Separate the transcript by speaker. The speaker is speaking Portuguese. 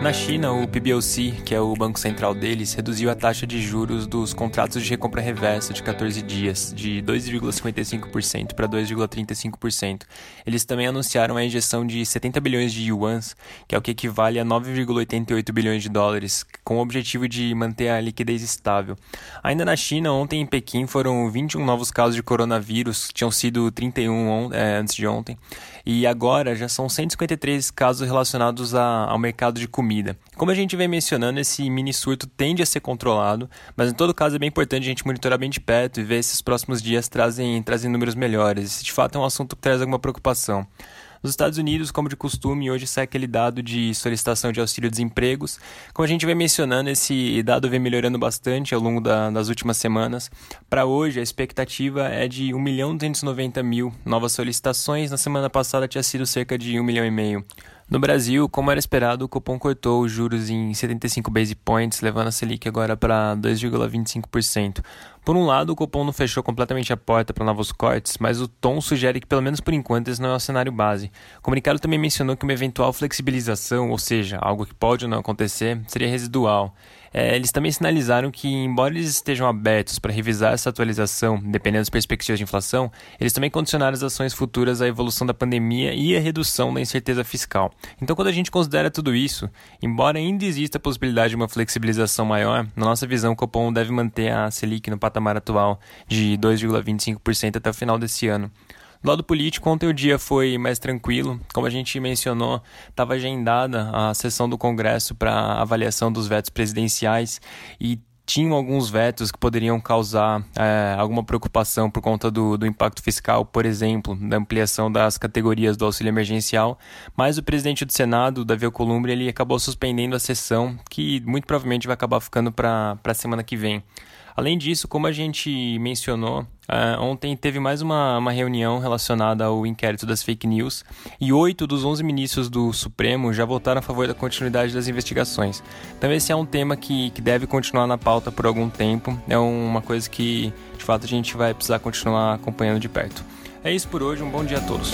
Speaker 1: Na China, o PBOC, que é o banco central deles, reduziu a taxa de juros dos contratos de recompra reversa de 14 dias, de 2,55% para 2,35%. Eles também anunciaram a injeção de 70 bilhões de yuans, que é o que equivale a 9,88 bilhões de dólares, com o objetivo de manter a liquidez estável. Ainda na China, ontem em Pequim foram 21 novos casos de coronavírus, tinham sido 31 é, antes de ontem, e agora já são 153 casos relacionados a, ao mercado de comida comida. Como a gente vem mencionando, esse mini surto tende a ser controlado, mas em todo caso é bem importante a gente monitorar bem de perto e ver se os próximos dias trazem, trazem números melhores. Esse de fato é um assunto que traz alguma preocupação. Nos Estados Unidos, como de costume, hoje sai aquele dado de solicitação de auxílio-desempregos. Como a gente vem mencionando, esse dado vem melhorando bastante ao longo da, das últimas semanas. Para hoje, a expectativa é de 1 milhão 290 mil novas solicitações. Na semana passada tinha sido cerca de 1 milhão e meio. No Brasil, como era esperado, o Copom cortou os juros em 75 base points, levando a Selic agora para 2,25%. Por um lado, o Copom não fechou completamente a porta para novos cortes, mas o tom sugere que, pelo menos por enquanto, esse não é o cenário base. O comunicado também mencionou que uma eventual flexibilização, ou seja, algo que pode ou não acontecer, seria residual. É, eles também sinalizaram que, embora eles estejam abertos para revisar essa atualização, dependendo das perspectivas de inflação, eles também condicionaram as ações futuras à evolução da pandemia e à redução da incerteza fiscal. Então, quando a gente considera tudo isso, embora ainda exista a possibilidade de uma flexibilização maior, na nossa visão, o Copom deve manter a Selic no patamar atual de 2,25% até o final desse ano. Do lado político, ontem o dia foi mais tranquilo. Como a gente mencionou, estava agendada a sessão do Congresso para avaliação dos vetos presidenciais e tinham alguns vetos que poderiam causar é, alguma preocupação por conta do, do impacto fiscal, por exemplo, da ampliação das categorias do auxílio emergencial, mas o presidente do Senado, Davi Alcolumbre, ele acabou suspendendo a sessão, que muito provavelmente vai acabar ficando para a semana que vem. Além disso, como a gente mencionou, uh, ontem teve mais uma, uma reunião relacionada ao inquérito das fake news e oito dos onze ministros do Supremo já votaram a favor da continuidade das investigações. Então, esse é um tema que, que deve continuar na pauta por algum tempo. É uma coisa que, de fato, a gente vai precisar continuar acompanhando de perto. É isso por hoje, um bom dia a todos.